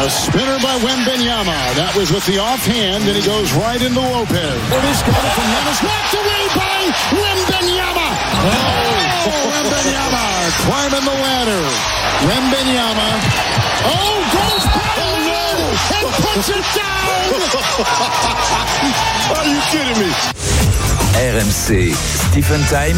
A spinner by Wembenyama. That was with the offhand, and he goes right into Lopez. Lopez got it from Yanis. Knocked away by Wembenyama. Oh, oh, Wembenyama climbing the ladder. Wembenyama. Oh, goes by oh, and puts it down. Are you kidding me? RMC Stephen Time.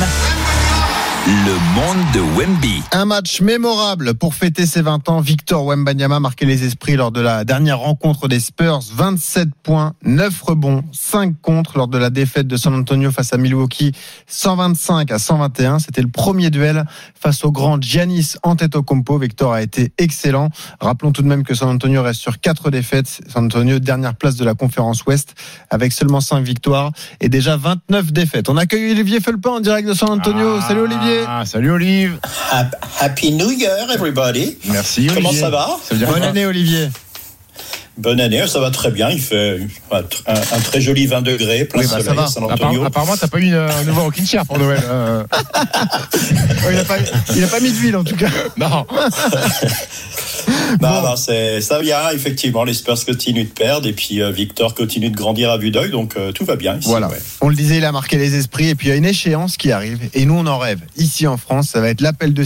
Le monde de Wemby. Un match mémorable pour fêter ses 20 ans. Victor Wembanyama marqué les esprits lors de la dernière rencontre des Spurs. 27 points, 9 rebonds, 5 contre lors de la défaite de San Antonio face à Milwaukee. 125 à 121. C'était le premier duel face au grand Giannis Antetokounmpo. Victor a été excellent. Rappelons tout de même que San Antonio reste sur 4 défaites. San Antonio, dernière place de la conférence Ouest avec seulement 5 victoires et déjà 29 défaites. On accueille Olivier Felpin en direct de San Antonio. Ah. Salut Olivier. Ah, salut Olive. Happy New Year, everybody. Merci Comment Olivier. ça va? Ça Bonne quoi année Olivier. Bonne année, ça va très bien. Il fait un, un- très joli 20 degrés, plein Oui, bah, soleil San Antonio. Apparemment, t'as pas eu euh, un nouveau rocking chair pour Noël. euh. Il, a pas, il a pas mis d'huile en tout cas. non. Non, non, c'est ça vient effectivement. Les Spurs continuent de perdre et puis euh, Victor continue de grandir à vue d'œil, donc euh, tout va bien ici. Voilà. ouais. On le disait, il a marqué les esprits. Et puis il y a une échéance qui arrive. Et nous, on en rêve. Ici en France, ça va être l'appel de,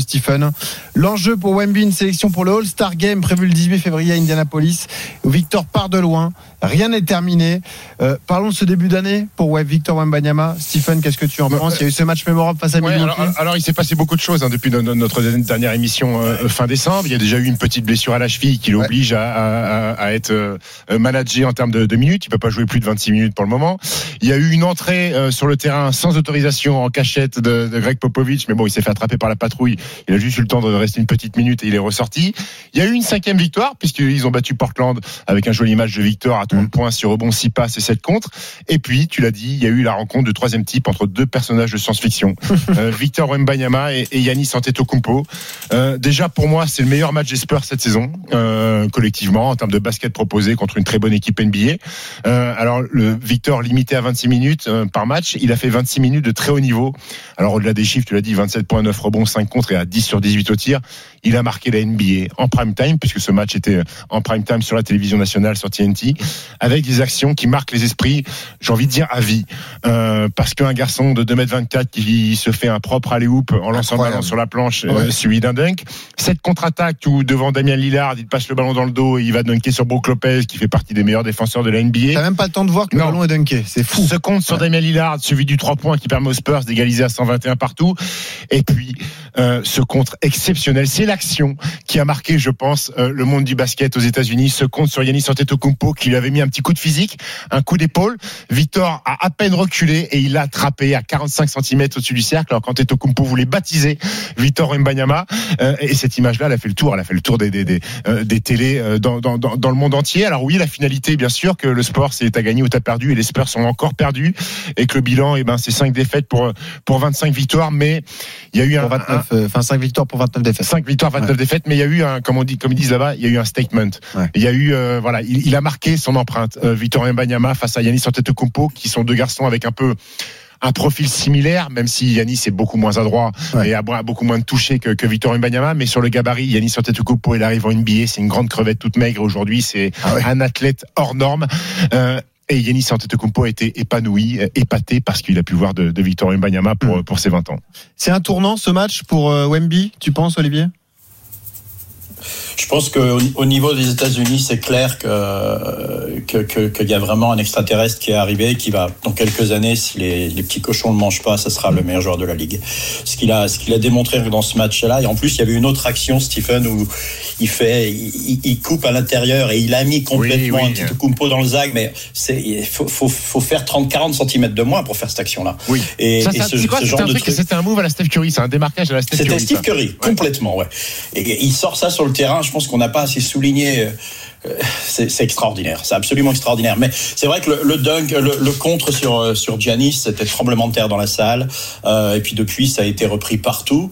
Stephen. L'enjeu pour Wemby, une sélection pour le All-Star Game prévu le 18 février à Indianapolis. Victor part de loin. Rien n'est terminé. Euh, parlons de ce début d'année pour ouais, Victor Wembanyama. Stephen, qu'est-ce que tu en Bah, penses? Il y a eu ce match mémorable face à Ouais, alors, alors, il s'est passé beaucoup de choses hein, depuis no- no- notre dernière émission euh, fin décembre. Il y a déjà eu une petite blessure à la cheville qui l'oblige à, à- à- à être euh, managé en termes de, de minutes. Il peut pas jouer plus de 26 minutes pour le moment. Il y a eu une entrée euh, sur le terrain sans autorisation en cachette de, de Greg Popovich, mais bon, il s'est fait attraper par la patrouille. Il a juste eu le temps de rester une petite minute et il est ressorti. Il y a eu une cinquième victoire puisqu'ils ont battu Portland avec un joli match de victoire à 30 points sur rebond 6 passes et 7 contre. Et puis, tu l'as dit, il y a eu la rencontre de troisième type entre deux personnages de science-fiction, euh, Victor Wembanyama et, et Yannis Antetokounmpo. Euh, déjà, pour moi, c'est le meilleur match des Spurs cette saison, euh, collectivement, en termes de basket proposé contre une très bonne équipe NBA. Euh, alors, le Victor limité à 26 minutes euh, par match, il a fait 26 minutes de très haut niveau. Alors, au-delà des chiffres, tu l'as dit, 27.9 rebonds, 5 contre et à 10 sur 18 au tir. Il a marqué la NBA en prime time, puisque ce match était en prime time sur la télévision nationale, sur TNT, avec des actions qui marquent les esprits, j'ai envie de dire à vie. Euh, parce qu'un garçon de 2m24 qui se fait un propre alley-oop en lançant le ballon sur la planche, euh, Ouais. suivi d'un dunk. Cette contre-attaque où devant Damien Lillard, il passe le ballon dans le dos et il va dunker sur Brook Lopez, qui fait partie des meilleurs défenseurs de la NBA. T'as même pas le temps de voir que le Non. ballon est dunké. C'est fou. Ce compte sur Ouais. Damien Lillard, suivi du 3 points qui permet aux Spurs d'égaliser à 121 partout. Et puis, euh, ce contre exceptionnel, c'est l'action qui a marqué, je pense, euh, le monde du basket aux États-Unis. Ce compte sur Yannis Antetokounmpo qui lui avait mis un petit coup de physique, un coup d'épaule. Victor a à peine reculé et il l'a attrapé à 45 cm au-dessus du cercle. Alors qu'Antetokounmpo voulait baptiser Victor Mbanyama. Euh, et cette image-là, elle a fait le tour. Elle a fait le tour des, des, des, euh, des télés dans, dans, dans, le monde entier. Alors oui, la finalité, bien sûr, que le sport, c'est t'as gagné ou t'as perdu. Et les Spurs sont encore perdus. Et que le bilan, eh ben, c'est 5 défaites pour, pour 25 victoires. Mais il y a eu un, Pour 29, euh, enfin 5 victoires pour 29 défaites. 5 victoires, 29 Ouais. défaites, mais il y a eu un, comme on dit, comme ils disent là-bas, il y a eu un statement. Ouais. Il y a eu, euh, voilà, il, il a marqué son empreinte. Euh, Victor Mbanyama face à Yannis Antetokounmpo, qui sont deux garçons avec un peu un profil similaire, même si Yannis est beaucoup moins adroit Ouais. et a beaucoup moins de toucher que, que Victor Mbanyama, mais sur le gabarit, Yannis Antetokounmpo, il arrive en NBA, c'est une grande crevette toute maigre aujourd'hui, c'est Ah un athlète hors norme. Euh, et Yannis Antetokounmpo a été épanoui, euh, épaté parce qu'il a pu voir de, de Victor pour, Mm. pour ses 20 ans. C'est un tournant ce match pour euh, Wemby, tu penses Olivier? Je pense qu'au au niveau des États-Unis, c'est clair que qu'il que, y a vraiment un extraterrestre qui est arrivé, qui va dans quelques années, si les, les petits cochons ne mangent pas, ça sera le meilleur joueur de la ligue. Ce qu'il a, ce qu'il a démontré dans ce match-là. Et en plus, il y avait une autre action, Stephen, où il fait, il, il coupe à l'intérieur et il a mis complètement Oui, oui. un petit Kumpo dans le zag, mais c'est, il faut, faut, faut faire 30, 40 cm de moins pour faire cette action-là. Oui. Et, Ça, et ça, ce, c'est quoi ce C'était genre un de truc, c'était un move à la Steph Curry, c'est un démarquage à la Steph C'était Curry. Steve ça. Curry, complètement, ouais. Et il sort ça sur le terrain. Je pense qu'on n'a pas assez souligné. euh, C'est extraordinaire, c'est absolument extraordinaire. Mais c'est vrai que le, dunk, le, contre sur euh, sur Giannis, c'était tremblement de terre dans la salle. Euh, et puis depuis, ça a été repris partout.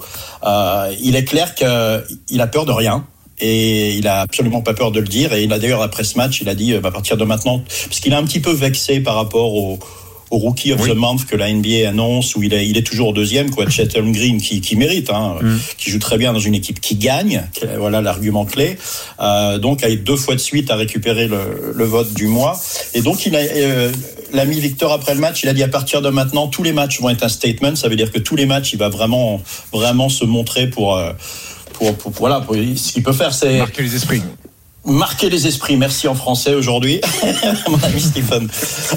Il est clair qu'il a peur de rien. Et il a absolument pas peur de le dire. Et il a d'ailleurs après ce match, il a dit euh, à partir de maintenant, parce qu'il est un petit peu vexé par rapport au au Rookie of Oui. the Month que la NBA annonce, où il est, il est toujours deuxième, quoi. Chatham Green qui, qui mérite, hein, Mm. qui joue très bien dans une équipe qui gagne. Voilà l'argument clé. Euh, donc, avec deux fois de suite à récupérer le, le vote du mois. Et donc, il a, euh, l'ami Victor après le match, il a dit à partir de maintenant, tous les matchs vont être un statement. Ça veut dire que tous les matchs, il va vraiment, vraiment se montrer pour, euh, pour, pour- voilà, pour, ce qu'il peut faire, c'est Marquer les esprits. Marquer les esprits. Merci en français aujourd'hui, mon ami Stephen.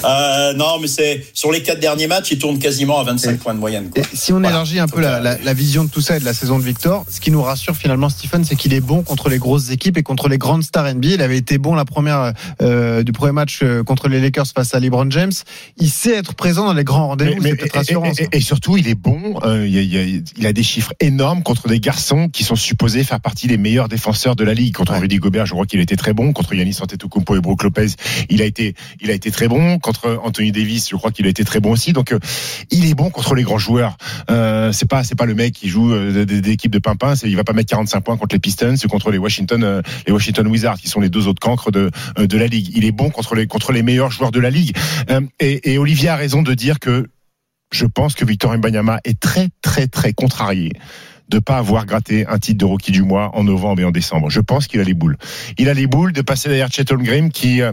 Euh, non, mais c'est sur les quatre derniers matchs, il tourne quasiment à 25 Et- points de moyenne. Quoi. Si on Voilà. élargit un peu la, euh, la- la vision de tout ça et de la saison de Victor, ce qui nous rassure finalement, Stephen, c'est qu'il est bon contre les grosses équipes et contre les grandes stars NBA. Il avait été bon la première euh, du premier match euh, contre les Lakers face à LeBron James. Il sait être présent dans les grands rendez-vous. C'est peut-être et- rassurant. et, et- et surtout, il est bon. euh, il, y a, il a- il a des chiffres énormes contre des garçons qui sont supposés faire partie des meilleurs défenseurs de la ligue. Contre Ouais. Rudy Gobert, je crois qu'il était très bon. Contre Yannis Antetokounmpo et Brook Lopez, il a été, il a été très bon. Contre Anthony Davis, je crois qu'il a été très bon aussi. Donc, euh, il est bon contre les grands joueurs. Euh, c'est pas, c'est pas le mec qui joue euh, des, équipes de pimpins. C'est, il va pas mettre 45 points contre les Pistons ou contre les Washington, euh, les Washington Wizards, qui sont les deux autres cancres de, de la ligue. Il est bon contre les, contre les meilleurs joueurs de la ligue. Et, et Olivier a raison de dire que je pense que Victor Mbanyama est très très très contrarié de pas avoir gratté un titre de rookie du mois en novembre et en décembre. Je pense qu'il a les boules. Il a les boules de passer derrière Chet Holmgren qui euh,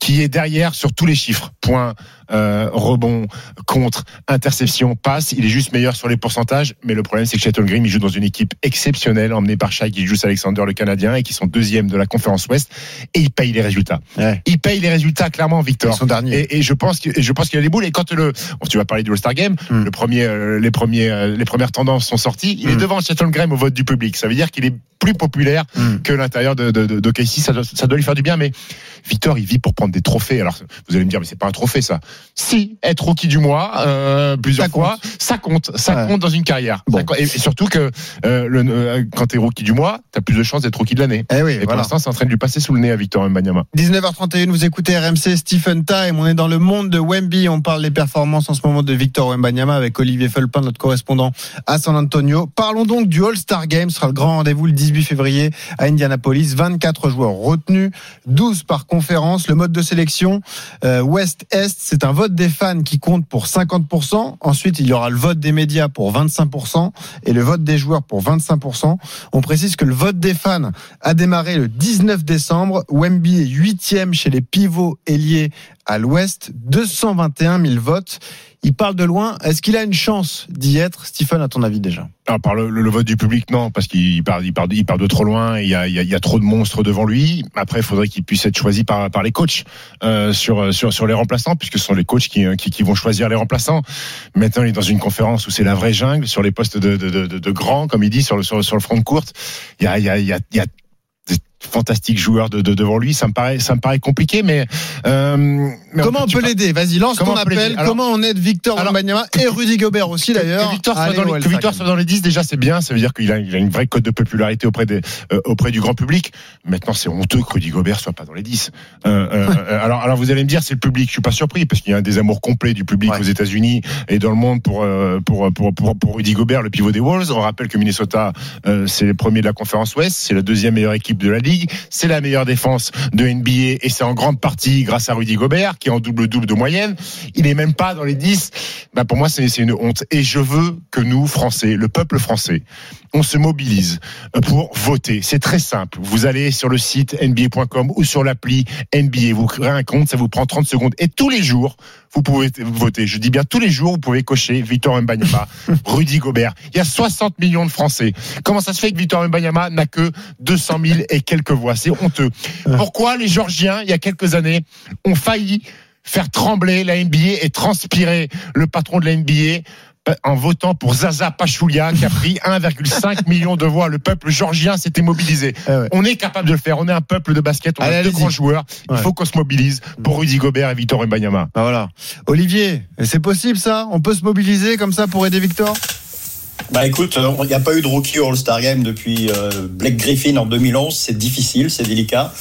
qui est derrière sur tous les chiffres. Points, euh, rebond, contre, interception, passe. Il est juste meilleur sur les pourcentages. Mais le problème, c'est que Chet Holmgren, il joue dans une équipe exceptionnelle, emmenée par Shai Gilgeous Alexander, le Canadien, et qui sont deuxième de la conférence Ouest. Et il paye les résultats. Ouais. Il paye les résultats, clairement, Victor. Ils sont derniers. Et, et je pense que je pense qu'il a les boules. Et quand le, bon, tu vas parler du All-Star Game, Hmm. le premier, euh, les premiers, euh, les premières tendances sont sorties. Il est Hmm. devant Chet Holmgren au vote du public. Ça veut dire qu'il est plus populaire Hmm. que l'intérieur de, de, de, de KC. Ça doit, ça doit lui faire du bien. Mais Victor, il vit pour prendre des trophées. Alors vous allez me dire, mais c'est pas un trophée ça. Si être rookie du mois euh, plusieurs Ça fois, ça compte. Ça Ouais. compte dans une carrière. Bon. Et, et surtout que euh, le, euh, quand t'es rookie du mois, t'as plus de chances d'être rookie de l'année. Eh oui, Et pour voilà. l'instant, c'est en train de lui passer sous le nez à Victor Mbanyama. 19h31, vous écoutez RMC Stephen Time. On est dans le monde de Wemby. On parle des performances en ce moment de Victor Wembanyama avec Olivier Felpin, notre correspondant à San Antonio. Parlons donc du All-Star Game. Ce sera le grand rendez-vous le 18 février à Indianapolis. 24 joueurs retenus, 12 par conférence. Le mode de sélection euh, Ouest-Est, c'est un vote des fans qui compte pour 50%. Ensuite, il y aura le vote des médias pour 25% et le vote des joueurs pour 25%. On précise que le vote des fans a démarré le 19 décembre. Wemby est huitième chez les pivots ailiers à l'Ouest. 221 000 votes. Il parle de loin. Est-ce qu'il a une chance d'y être, Stephen, à ton avis déjà? Alors, par le, vote du public, non, parce qu'il part, il il part de trop loin. Il y a, il y a, il y a trop de monstres devant lui. Après, il faudrait qu'il puisse être choisi par, par les coachs euh, sur, sur, sur les remplaçants, puisque ce sont les coachs qui, qui, qui vont choisir les remplaçants. Maintenant, il est dans une conférence où c'est la vraie jungle sur les postes de, de, de, grands, comme il dit, sur le, sur, le- sur le front de courte. Il y a, il y a, il y a, il y a des fantastiques joueurs de, de, devant lui. Ça me paraît, ça me paraît compliqué, mais, euh, mais Comment on peut l'aider Vas-y, lance Comment ton appel. Alors- Comment on aide Victor Wembanyama et Rudy Gobert aussi d'ailleurs Que Victor, soit dans, les, que All-Star Victor Game soit dans les 10, déjà, c'est bien. Ça veut dire qu'il a, il a une vraie cote de popularité auprès, des, euh, auprès du grand public. Maintenant, c'est honteux que Rudy Gobert soit pas dans les 10. Euh, alors, alors, vous allez me dire, c'est le public. Je suis pas surpris parce qu'il y a un désamour complet du public Ouais. aux États-Unis et dans le monde pour, pour, pour, pour, pour Rudy Gobert, le pivot des Wolves. On rappelle que Minnesota, c'est le premier de la conférence Ouest. C'est la deuxième meilleure équipe de la ligue. C'est la meilleure défense de NBA et c'est en grande partie grâce à Rudy Gobert qui est en double-double de moyenne. Il est même pas dans les 10. Bah, pour moi, c'est une honte. Et je veux que nous, Français, le peuple français, on se mobilise pour voter. C'est très simple. Vous allez sur le site nba.com ou sur l'appli NBA. Vous créez un compte, ça vous prend 30 secondes. Et tous les jours, vous pouvez voter. Je dis bien tous les jours, vous pouvez cocher Victor Mbanyama, Rudy Gobert. Il y a 60 millions de Français. Comment ça se fait que Victor Mbanyama n'a que 200 000 et quelques voix? C'est honteux. Pourquoi les Georgiens, il y a quelques années, ont failli faire trembler la NBA et transpirer le patron de la NBA euh, en votant pour Zaza Pachulia qui a pris 1,5 million de voix. Le peuple georgien s'était mobilisé. Eh ouais. On est capable de le faire. On est un peuple de basket. On Allez, a deux grands joueurs. Il faut qu'on se mobilise pour Rudy Gobert et Victor Mbanyama. Bah voilà. Olivier, c'est possible ça? On peut se mobiliser comme ça pour aider Victor? Bah écoute, euh, il n'y a pas eu de rookie All-Star Game depuis euh, Blake Griffin en 2011. C'est difficile, c'est délicat.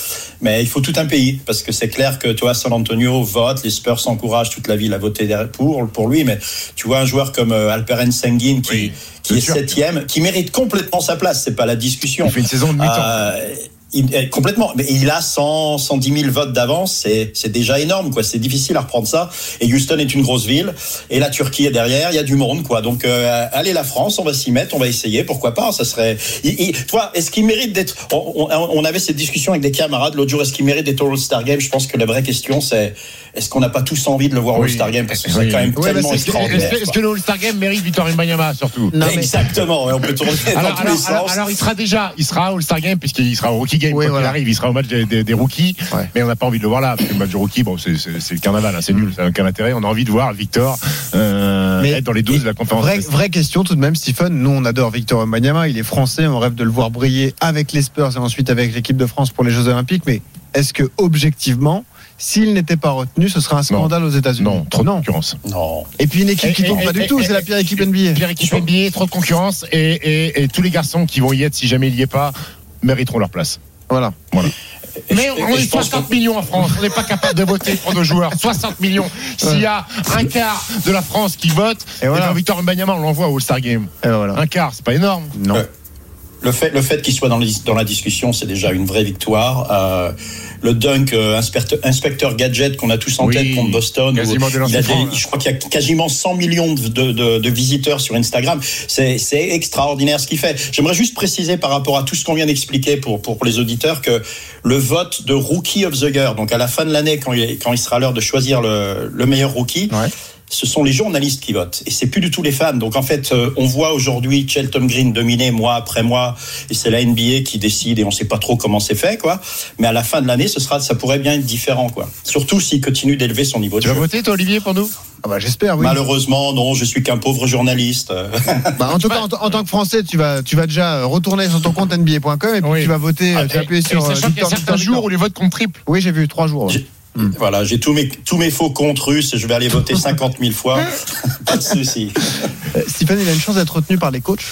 Mais il faut tout un pays. Parce que c'est clair que, tu vois, San Antonio vote, les Spurs s'encouragent toute la ville à voter pour, pour lui. Mais tu vois un joueur comme euh, Alperen Sengun qui, Oui, qui est sûr. septième, qui mérite complètement sa place. C'est pas la discussion. Il fait une saison de mi-temps. Euh, Il, eh, complètement. Mais il a 100, 110 000 votes d'avance. C'est, déjà énorme, quoi. C'est difficile à reprendre ça. Et Houston est une grosse ville. Et la Turquie est derrière. Il y a du monde, quoi. Donc, euh, allez, la France, on va s'y mettre, on va essayer. Pourquoi pas? Ça serait, il, il- toi, est-ce qu'il mérite d'être, on, on- on avait cette discussion avec des camarades l'autre jour. Est-ce qu'il mérite d'être au All-Star Game? Je pense que la vraie question, c'est, est-ce qu'on n'a pas tous envie de le voir au Oui. All-Star Game? Parce que c'est Oui. quand même Ouais, tellement c'est- extraordinaire. Est-ce que, le All-Star Game mérite Victor Wembanyama surtout Non, mais- Exactement. On peut tourner dans alors, tous alors, les alors, sens. alors, il sera déjà, il sera au All-Star Game puisqu'il sera au Rookie Game. Qu'il voilà. arrive, il sera au match des, des- des rookies. Ouais. Mais on n'a pas envie de le voir là. Parce que le match du rookie, bon, c'est, le carnaval, hein, c'est nul, ça n'a aucun intérêt. On a envie de voir Victor euh, Mais- être dans les 12 de la conférence. Vraie, Est. vraie question tout de même, Stephen. Nous, on adore Victor Wembanyama. Il est français. On rêve de le voir briller avec les Spurs et ensuite avec l'équipe de France pour les Jeux Olympiques. Mais est-ce que, objectivement, s'il n'était pas retenu, ce serait un scandale aux États-Unis Non, trop de concurrence. Non. Et puis une équipe Et- qui et- tombe pas et- du et- tout. C'est la pire équipe NBA. Pire équipe NBA, trop de concurrence et, et- et tous les garçons qui vont y être si jamais il y est pas mériteront leur place. Voilà. Et Mais on est je pense 60 que- millions en France, on n'est pas capable de voter pour nos joueurs. 60 millions. S'il y a un quart de la France qui vote, Et et voilà. ben Victor Wembanyama, on l'envoie au All-Star Game. Et voilà. Un quart, c'est pas énorme. Non. Ouais. Le fait, le fait qu'il soit dans, les- dans la discussion, c'est déjà une vraie victoire. Euh, le dunk euh, inspecteur, inspecteur gadget qu'on a tous en Oui, tête contre Boston, quasiment où des il a des- je crois qu'il y a quasiment 100 millions de, de- de- de visiteurs sur Instagram. C'est c'est extraordinaire ce qu'il fait. J'aimerais juste préciser par rapport à tout ce qu'on vient d'expliquer pour, pour les auditeurs que le vote de Rookie of the Year, donc à la fin de l'année, quand, il- quand il sera l'heure de choisir le, le meilleur rookie, Ouais. Ce sont les journalistes qui votent et c'est plus du tout les fans. Donc en fait, euh, on voit aujourd'hui Shelton Green dominer mois après mois et c'est la NBA qui décide et on sait pas trop comment c'est fait quoi. Mais à la fin de l'année, ce sera, ça pourrait bien être différent quoi. Surtout s'il continue d'élever son niveau de Tu vas jeu. voter, toi, Olivier, pour nous? Ah bah, J'espère, oui. Malheureusement, non, je suis qu'un pauvre journaliste. Euh, Bah, en tout cas, en, en tant que Français, tu vas, tu vas déjà retourner sur ton compte NBA.com et puis Oui. tu vas voter, Ah, tu vas et- appuyer Et sur. euh, sachant qu'il y a certains jours où les votes comptent triple. Oui, j'ai vu trois jours. J'ai- Voilà, j'ai tous mes, tous mes faux comptes russes je vais aller voter 50 000 fois. pas de souci. Euh, Stephen, il a une chance d'être retenu par les coachs.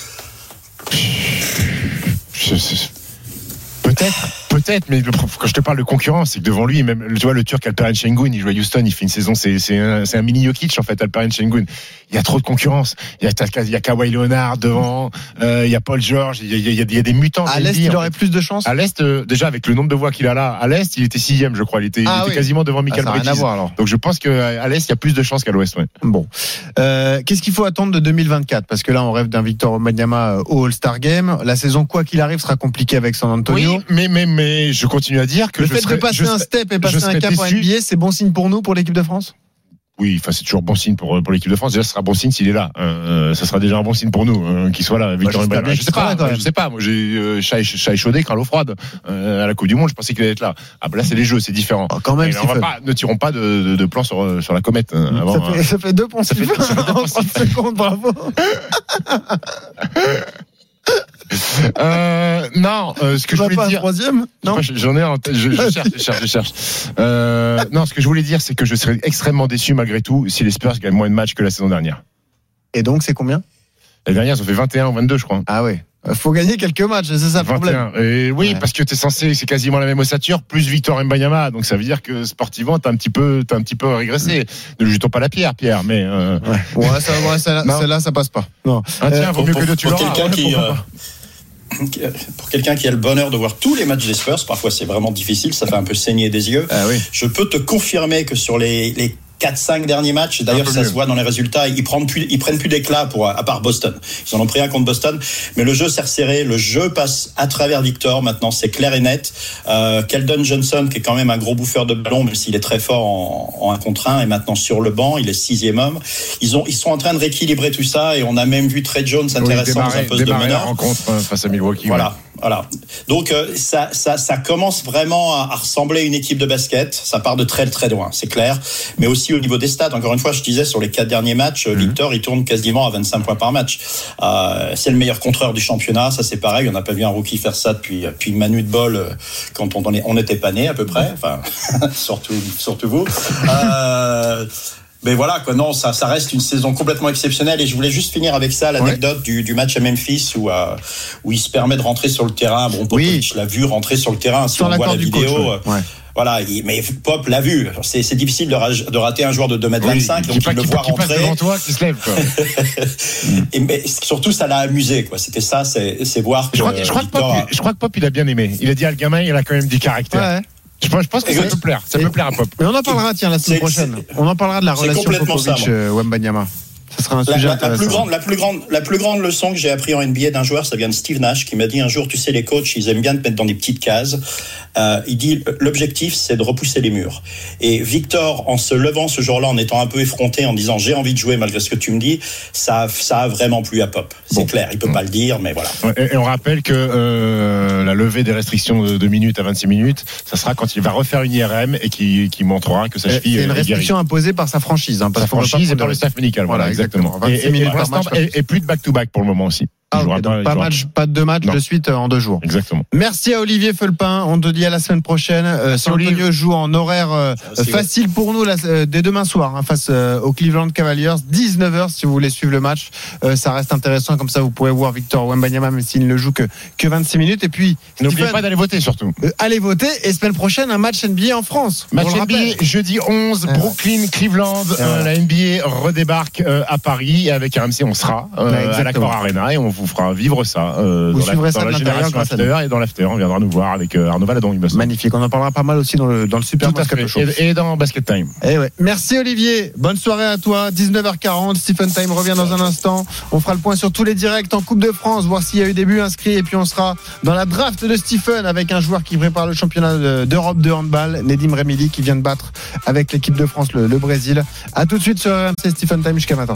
Peut-être, peut-être, mais le- quand je te parle de concurrence, c'est que devant lui, même, tu vois, le Turc Alperen Şengün, il joue à Houston, il fait une saison, c'est, c'est un, c'est un mini Jokic, en fait, Alperen Şengün. Il y a trop de concurrence. Il y a, il y a Kawhi Leonard devant, euh, il y a Paul George, il y a, il y a- il y a des mutants. À l'Est, il aurait fait. plus de chances. À l'Est, euh, déjà, avec le nombre de voix qu'il a là, à l'Est, il était sixième, je crois. Il était, il Ah était oui. quasiment devant Ah, Michael à Bridges. voir alors. Donc je pense qu'à l'Est, il y a plus de chances qu'à l'Ouest, ouais. Bon. Euh, Qu'est-ce qu'il faut attendre de 2024 Parce que là, on rêve d'un Victor Wembanyama euh, au All-Star Game. La saison, quoi qu'il arrive, sera compliquée avec San Antonio. Oui, mais, mais, mais je continue à dire que Le je fait de passer je un step et passer un cap en. NBA, c'est bon signe pour nous, pour l'équipe de France? Oui, enfin c'est toujours bon signe pour pour l'équipe de France. Déjà, ce sera bon signe s'il est là. Euh, ça sera déjà un bon signe pour nous euh, qu'il soit là. Victor j'espère Wembanyama. bien Je sais pas, je sais pas. Moi, j'ai euh, chat, chat échaudé, crâne froide euh, à la Coupe du Monde. Je pensais qu'il allait être là. Ah bah là, c'est les jeux, c'est différent. Oh, Quand même, Mais on va Stephen. pas, ne tirons pas de, de, de plan sur euh, sur la comète euh, avant. ça, fait, ça fait deux poncifs fait- ça fait deux en 30 poncifs. secondes, bravo. Euh, non, euh, ce que Tu je voulais pas un dire. troisième Non J'en ai en tête, je, je cherche, je cherche, je cherche. Euh, non, ce que je voulais dire, c'est que je serais extrêmement déçu malgré tout si les Spurs gagnent moins de matchs que la saison dernière. Et donc, c'est combien? La dernière, ils ont fait 21 ou 22, je crois. Ah ouais. Faut gagner quelques matchs, c'est ça le problème. 21. Et oui, Ouais. parce que t'es censé, c'est quasiment la même ossature, plus Victor Mbanyama. Donc ça veut dire que sportivement, t'as un petit peu, t'as un petit peu régressé. Ne lui jetons pas la pierre, Pierre, mais, euh, Ouais, ouais, ça, ouais, celle-là, celle-là, ça passe pas. Non. ah, tiens, Euh, vaut mieux que deux, tu l'auras. quelqu'un Ouais, qui, euh. pour quelqu'un qui a le bonheur de voir tous les matchs des Spurs, parfois c'est vraiment difficile, ça fait un peu saigner des yeux. Ah oui. Je peux te confirmer que sur les, les 4-5 derniers matchs, d'ailleurs ça mieux. se voit dans les résultats, ils prennent plus, ils prennent plus d'éclat pour à part Boston. Ils en ont pris un contre Boston, mais le jeu s'est resserré, le jeu passe à travers Victor. Maintenant c'est clair et net. Euh, Keldon Johnson qui est quand même un gros bouffeur de ballon, même s'il est très fort en, en un contre un, est maintenant sur le banc, il est sixième homme. Ils ont, ils sont en train de rééquilibrer tout ça et on a même vu Trey Jones Oui, intéressant dans un poste de meneur. rencontre euh, face à Milwaukee. Voilà, voilà. Donc euh, ça, ça, ça commence vraiment à, à ressembler à une équipe de basket. Ça part de très très loin, c'est clair. Mais aussi au niveau des stats. Encore une fois, je disais sur les quatre derniers matchs, euh, Victor, il tourne quasiment à 25 points par match. Euh, c'est le meilleur contreur du championnat. Ça c'est pareil. On n'a pas vu un rookie faire ça depuis depuis Manu de Bol euh, quand on, on n'était pas né à peu près. Enfin, surtout surtout vous. Mais voilà, quoi. Non, ça, ça reste une saison complètement exceptionnelle. Et je voulais juste finir avec ça, l'anecdote du, du match à Memphis où, euh, où il se permet de rentrer sur le terrain. Bon, Popovic l'a vu rentrer sur le terrain. Si Sans on voit la vidéo, coach. euh, ouais. Ouais. Voilà, il- mais Pop l'a vu. C'est c'est difficile de, rater un joueur de 2m25, donc il le voit passe rentrer. devant toi, qui se lève. Quoi. Et, mais surtout, ça l'a amusé. quoi. C'était ça, c'est c'est voir que Je crois, que, je, crois que Pop, je crois que Pop, il a bien aimé. Il a dit à le gamin, il a quand même du caractère. Je, pense, je pense que ça peut plaire. Ça peut plaire à Pop. Mais on en parlera, tiens, la semaine prochaine. On en parlera de la relation complètement sera un La, sujet la- la intéressant. plus grande, la, plus grande, la plus grande leçon que j'ai appris en NBA d'un joueur, ça vient de Steve Nash, qui m'a dit un jour, tu sais, les coachs, ils aiment bien te mettre dans des petites cases. Euh, il dit, l'objectif, c'est de repousser les murs. Et Victor, en se levant ce jour-là, en étant un peu effronté, en disant, j'ai envie de jouer malgré ce que tu me dis, ça, ça a vraiment plu à Pop. C'est clair, il peut pas le dire, mais voilà. Et, et on rappelle que euh, la levée des restrictions de, de minutes à 26 minutes, ça sera quand il va refaire une IRM et qui, qui montrera que sa cheville C'est est une guérie. restriction imposée par sa franchise. Hein, parce Sa franchise et par le staff médical. Voilà, Voilà, exactement. Exactement. Et, 26 et- et minutes pour par l'instant, match, pas et, et plus de back-to-back pour le moment aussi. Ah, pas, jouera match, pas de match Non. de suite en deux jours. Exactement. Merci à Olivier Felpin. On te dit à la semaine prochaine. Euh, San. Antonio joue en horaire euh, facile pour nous là, euh, dès demain soir hein, face euh, aux Cleveland Cavaliers. 19h si vous voulez suivre le match. Euh, ça reste intéressant. Comme ça, vous pourrez voir Victor Wembanyama même s'il ne joue que, que 26 minutes. Et puis, N'oubliez pas d'aller voter surtout. euh, allez voter. Et semaine prochaine, un match NBA en France. Match. NBA, jeudi 11, Ouais. Brooklyn, Cleveland. Euh, voilà. la NBA redébarque euh, à Paris. Et avec RMC, on sera euh, Ouais, à l'Accor Arena et on vous fera vivre ça euh, Vous dans, la, suivrez dans ça de la génération after et dans l'after. On viendra nous voir avec euh, Arnaud Valadon, il me semble. Magnifique. On en parlera pas mal aussi dans le, dans le Super Tout à Moscato fait. Show. Et, et dans Basket Time. Eh ouais. Merci Olivier. Bonne soirée à toi. 19h40. Stephen Time revient dans un instant. On fera le point sur tous les directs en Coupe de France, voir s'il y a eu des buts inscrits. Et puis on sera dans la draft de Stephen avec un joueur qui prépare le championnat de- d'Europe de handball, Nedim Remili, qui vient de battre avec l'équipe de France le, le Brésil. À tout de suite sur RMC Stephen Time jusqu'à 20h30.